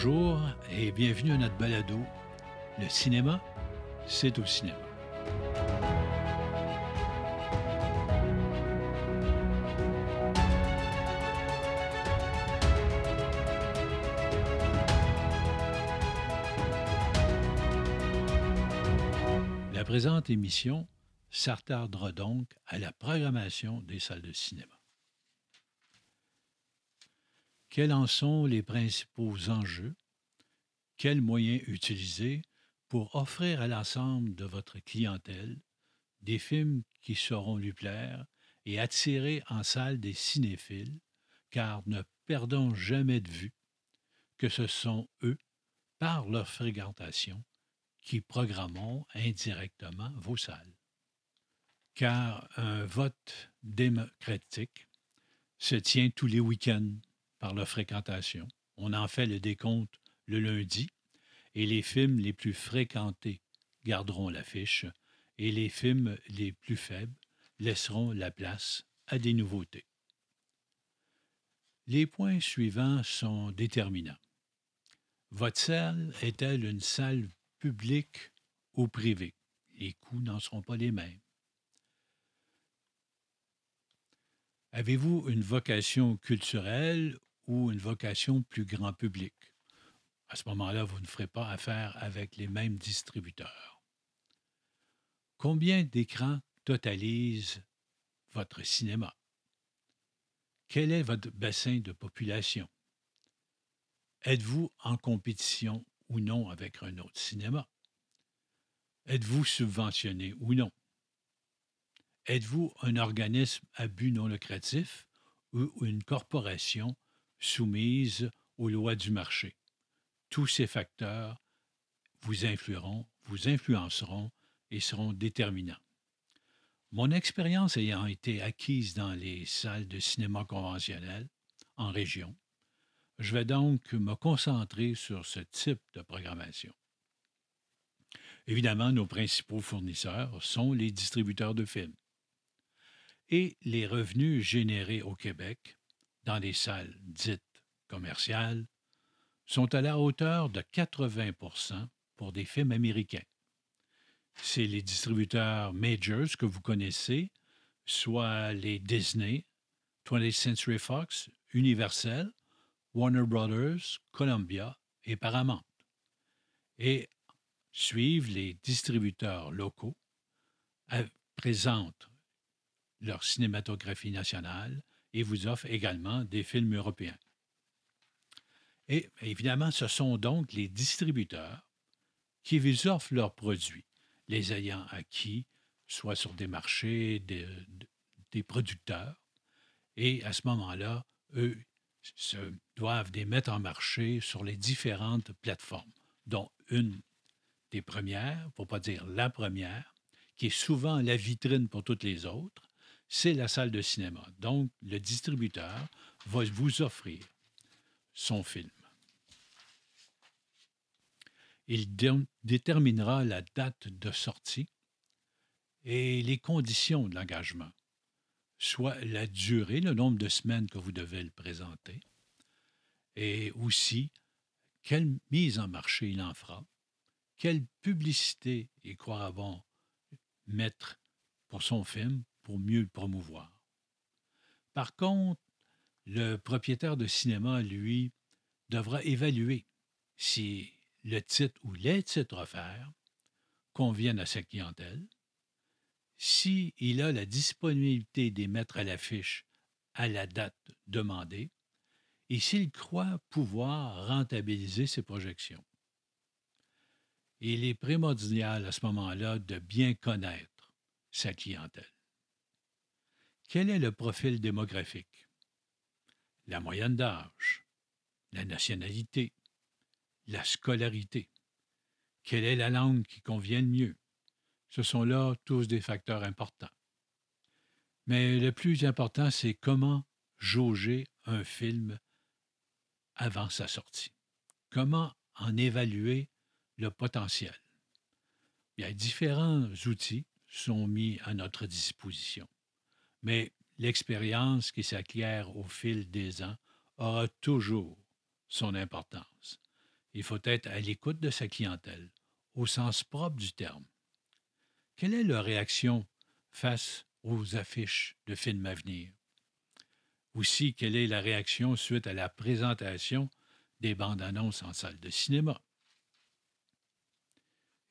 Bonjour et bienvenue à notre balado. Le cinéma, c'est au cinéma. La présente émission s'attardera donc à la programmation des salles de cinéma. Quels en sont les principaux enjeux? Quels moyens utiliser pour offrir à l'ensemble de votre clientèle des films qui sauront lui plaire et attirer en salle des cinéphiles, car ne perdons jamais de vue que ce sont eux, par leur fréquentation, qui programmeront indirectement vos salles. Car un vote démocratique se tient tous les week-ends par leur fréquentation. On en fait le décompte le lundi et les films les plus fréquentés garderont l'affiche et les films les plus faibles laisseront la place à des nouveautés. Les points suivants sont déterminants. Votre salle est-elle une salle publique ou privée? Les coûts n'en seront pas les mêmes. Avez-vous une vocation culturelle ou une vocation plus grand public. À ce moment-là, vous ne ferez pas affaire avec les mêmes distributeurs. Combien d'écrans totalise votre cinéma? Quel est votre bassin de population? Êtes-vous en compétition ou non avec un autre cinéma? Êtes-vous subventionné ou non? Êtes-vous un organisme à but non lucratif ou une corporation soumise aux lois du marché. Tous ces facteurs vous influeront, vous influenceront et seront déterminants. Mon expérience ayant été acquise dans les salles de cinéma conventionnelles en région, je vais donc me concentrer sur ce type de programmation. Évidemment, nos principaux fournisseurs sont les distributeurs de films. Et les revenus générés au Québec dans les salles dites commerciales sont à la hauteur de 80% pour des films américains. C'est les distributeurs majors que vous connaissez, soit les Disney, 20th Century Fox, Universal, Warner Brothers, Columbia et Paramount. Et suivent les distributeurs locaux, présentent leur cinématographie nationale, et vous offre également des films européens. Et évidemment, ce sont donc les distributeurs qui vous offrent leurs produits, les ayant acquis, soit sur des marchés des, producteurs. Et à ce moment-là, eux doivent les mettre en marché sur les différentes plateformes, dont une des premières, pour ne pas dire la première, qui est souvent la vitrine pour toutes les autres, c'est la salle de cinéma. Donc, le distributeur va vous offrir son film. Il déterminera la date de sortie et les conditions de l'engagement, soit la durée, le nombre de semaines que vous devez le présenter, et aussi quelle mise en marché il en fera, quelle publicité il croira bon mettre pour son film pour mieux le promouvoir. Par contre, le propriétaire de cinéma, lui, devra évaluer si le titre ou les titres offerts conviennent à sa clientèle, s'il il a la disponibilité des mettre à l'affiche à la date demandée et s'il croit pouvoir rentabiliser ses projections. Il est primordial à ce moment-là de bien connaître sa clientèle. Quel est le profil démographique? La moyenne d'âge, la nationalité, la scolarité. Quelle est la langue qui convient le mieux? Ce sont là tous des facteurs importants. Mais le plus important, c'est comment jauger un film avant sa sortie. Comment en évaluer le potentiel? Bien, différents outils sont mis à notre disposition mais l'expérience qui s'acquiert au fil des ans aura toujours son importance. Il faut être à l'écoute de sa clientèle, au sens propre du terme. Quelle est leur réaction face aux affiches de films à venir? Aussi, quelle est la réaction suite à la présentation des bandes annonces en salle de cinéma?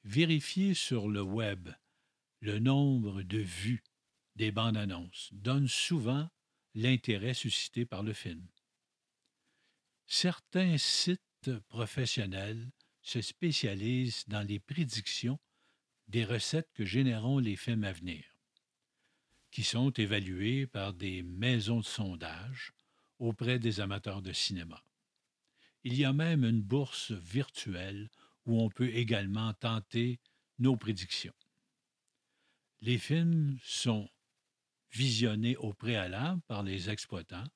Vérifier sur le web le nombre de vues des bandes annonces donne souvent l'intérêt suscité par le film. Certains sites professionnels se spécialisent dans les prédictions des recettes que généreront les films à venir, qui sont évaluées par des maisons de sondage auprès des amateurs de cinéma. Il y a même une bourse virtuelle où on peut également tenter nos prédictions. Les films sont visionnés au préalable par les exploitants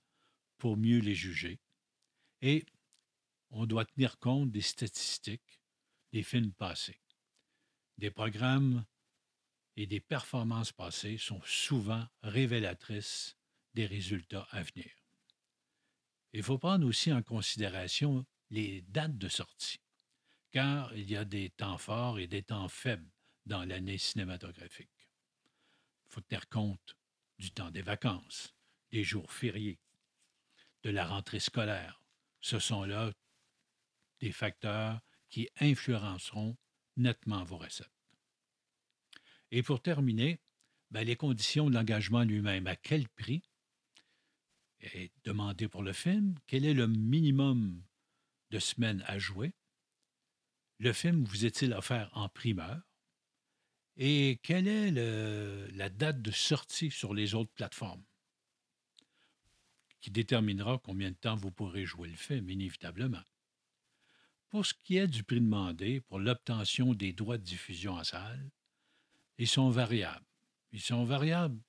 pour mieux les juger et on doit tenir compte des statistiques des films passés. Des programmes et des performances passées sont souvent révélatrices des résultats à venir. Il faut prendre aussi en considération les dates de sortie, car il y a des temps forts et des temps faibles dans l'année cinématographique. Il faut tenir compte du temps des vacances, des jours fériés, de la rentrée scolaire. Ce sont là des facteurs qui influenceront nettement vos recettes. Et pour terminer, ben, les conditions de l'engagement lui-même. À quel prix? Est demandé pour le film? Quel est le minimum de semaines à jouer? Le film vous est-il offert en primeur? Et quelle est la date de sortie sur les autres plateformes? Qui déterminera combien de temps vous pourrez jouer le film, inévitablement. Pour ce qui est du prix demandé pour l'obtention des droits de diffusion en salle, ils sont variables. Ils sont variables,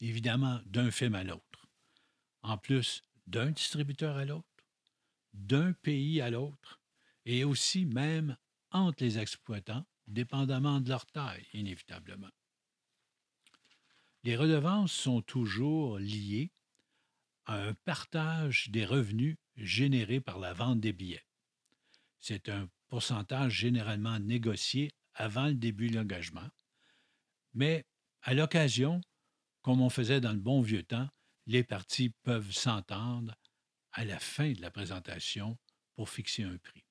évidemment, d'un film à l'autre. En plus, d'un distributeur à l'autre, d'un pays à l'autre, et aussi même entre les exploitants dépendamment de leur taille, inévitablement. Les redevances sont toujours liées à un partage des revenus générés par la vente des billets. C'est un pourcentage généralement négocié avant le début de l'engagement, mais à l'occasion, comme on faisait dans le bon vieux temps, les parties peuvent s'entendre à la fin de la présentation pour fixer un prix.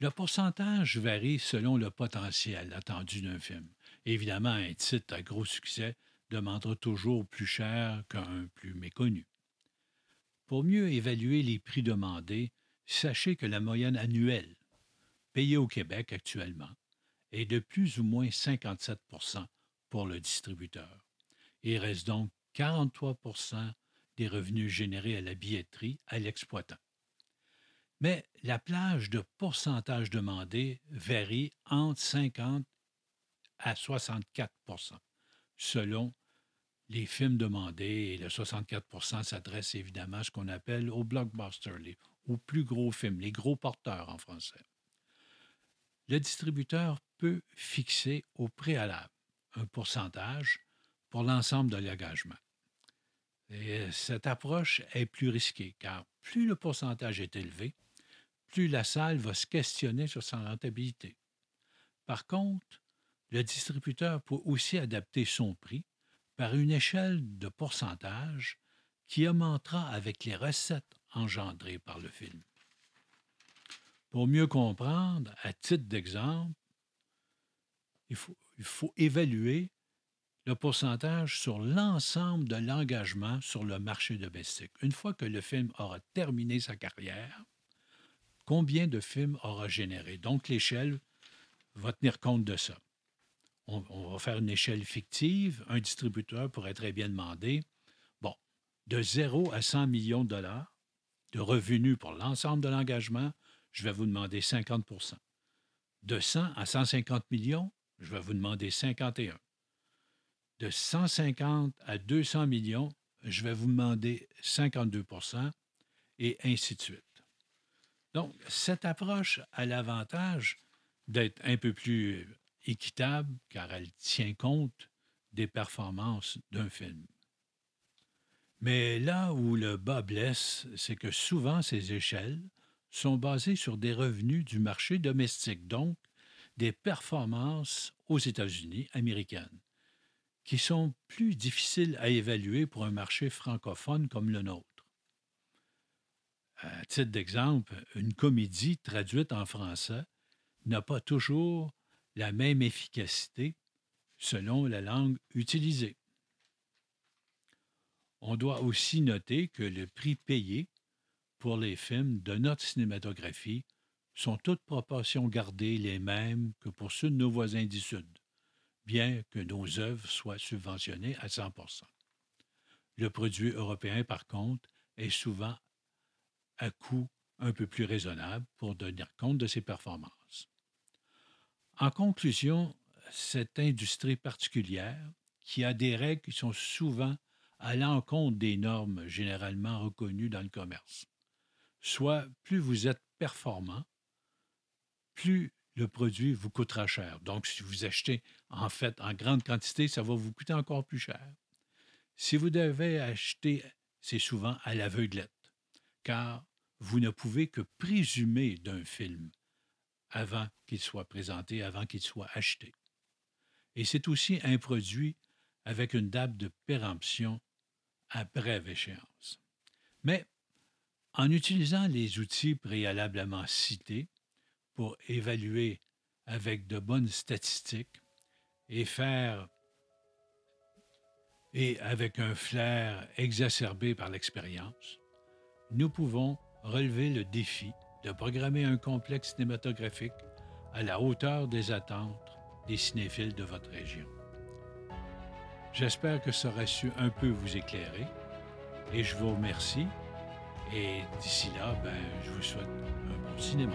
Le pourcentage varie selon le potentiel attendu d'un film. Évidemment, un titre à gros succès demandera toujours plus cher qu'un plus méconnu. Pour mieux évaluer les prix demandés, sachez que la moyenne annuelle payée au Québec actuellement est de plus ou moins 57% pour le distributeur. Il reste donc 43% des revenus générés à la billetterie à l'exploitant mais la plage de pourcentage demandé varie entre 50 à 64% selon les films demandés, et le 64% s'adresse évidemment à ce qu'on appelle aux blockbusters, aux plus gros films, les gros porteurs en français. Le distributeur peut fixer au préalable un pourcentage pour l'ensemble de l'engagement. cette approche est plus risquée car plus le pourcentage est élevé, plus la salle va se questionner sur sa rentabilité. Par contre, le distributeur peut aussi adapter son prix par une échelle de pourcentage qui augmentera avec les recettes engendrées par le film. Pour mieux comprendre, à titre d'exemple, il faut, évaluer le pourcentage sur l'ensemble de l'engagement sur le marché domestique. Une fois que le film aura terminé sa carrière, combien de films aura généré. Donc, l'échelle va tenir compte de ça. On, va faire une échelle fictive. Un distributeur pourrait très bien demander, bon, de 0 à 100 millions de dollars de revenus pour l'ensemble de l'engagement, je vais vous demander 50% De 100 à 150 millions, je vais vous demander 51. De 150 à 200 millions, je vais vous demander 52% et ainsi de suite. Donc, cette approche a l'avantage d'être un peu plus équitable car elle tient compte des performances d'un film. Mais là où le bas blesse, c'est que souvent ces échelles sont basés sur des revenus du marché domestique, donc des performances aux États-Unis américaines, qui sont plus difficiles à évaluer pour un marché francophone comme le nôtre. À titre d'exemple, une comédie traduite en français n'a pas toujours la même efficacité selon la langue utilisée. On doit aussi noter que le prix payé pour les films de notre cinématographie sont toutes proportions gardées les mêmes que pour ceux de nos voisins du Sud, bien que nos œuvres soient subventionnées à 100% Le produit européen, par contre, est souvent à coût un peu plus raisonnable pour tenir compte de ses performances. En conclusion, cette industrie particulière, qui a des règles qui sont souvent à l'encontre des normes généralement reconnues dans le commerce. Soit plus vous êtes performant, plus le produit vous coûtera cher. Donc, si vous achetez en fait en grande quantité, ça va vous coûter encore plus cher. Si vous devez acheter, c'est souvent à l'aveuglette, car vous ne pouvez que présumer d'un film avant qu'il soit présenté, avant qu'il soit acheté. Et c'est aussi un produit avec une date de péremption à brève échéance. Mais en utilisant les outils préalablement cités pour évaluer avec de bonnes statistiques et faire et avec un flair exacerbé par l'expérience, nous pouvons relever le défi de programmer un complexe cinématographique à la hauteur des attentes des cinéphiles de votre région. J'espère que ça aura su un peu vous éclairer et je vous remercie. Et d'ici là, ben, je vous souhaite un bon cinéma.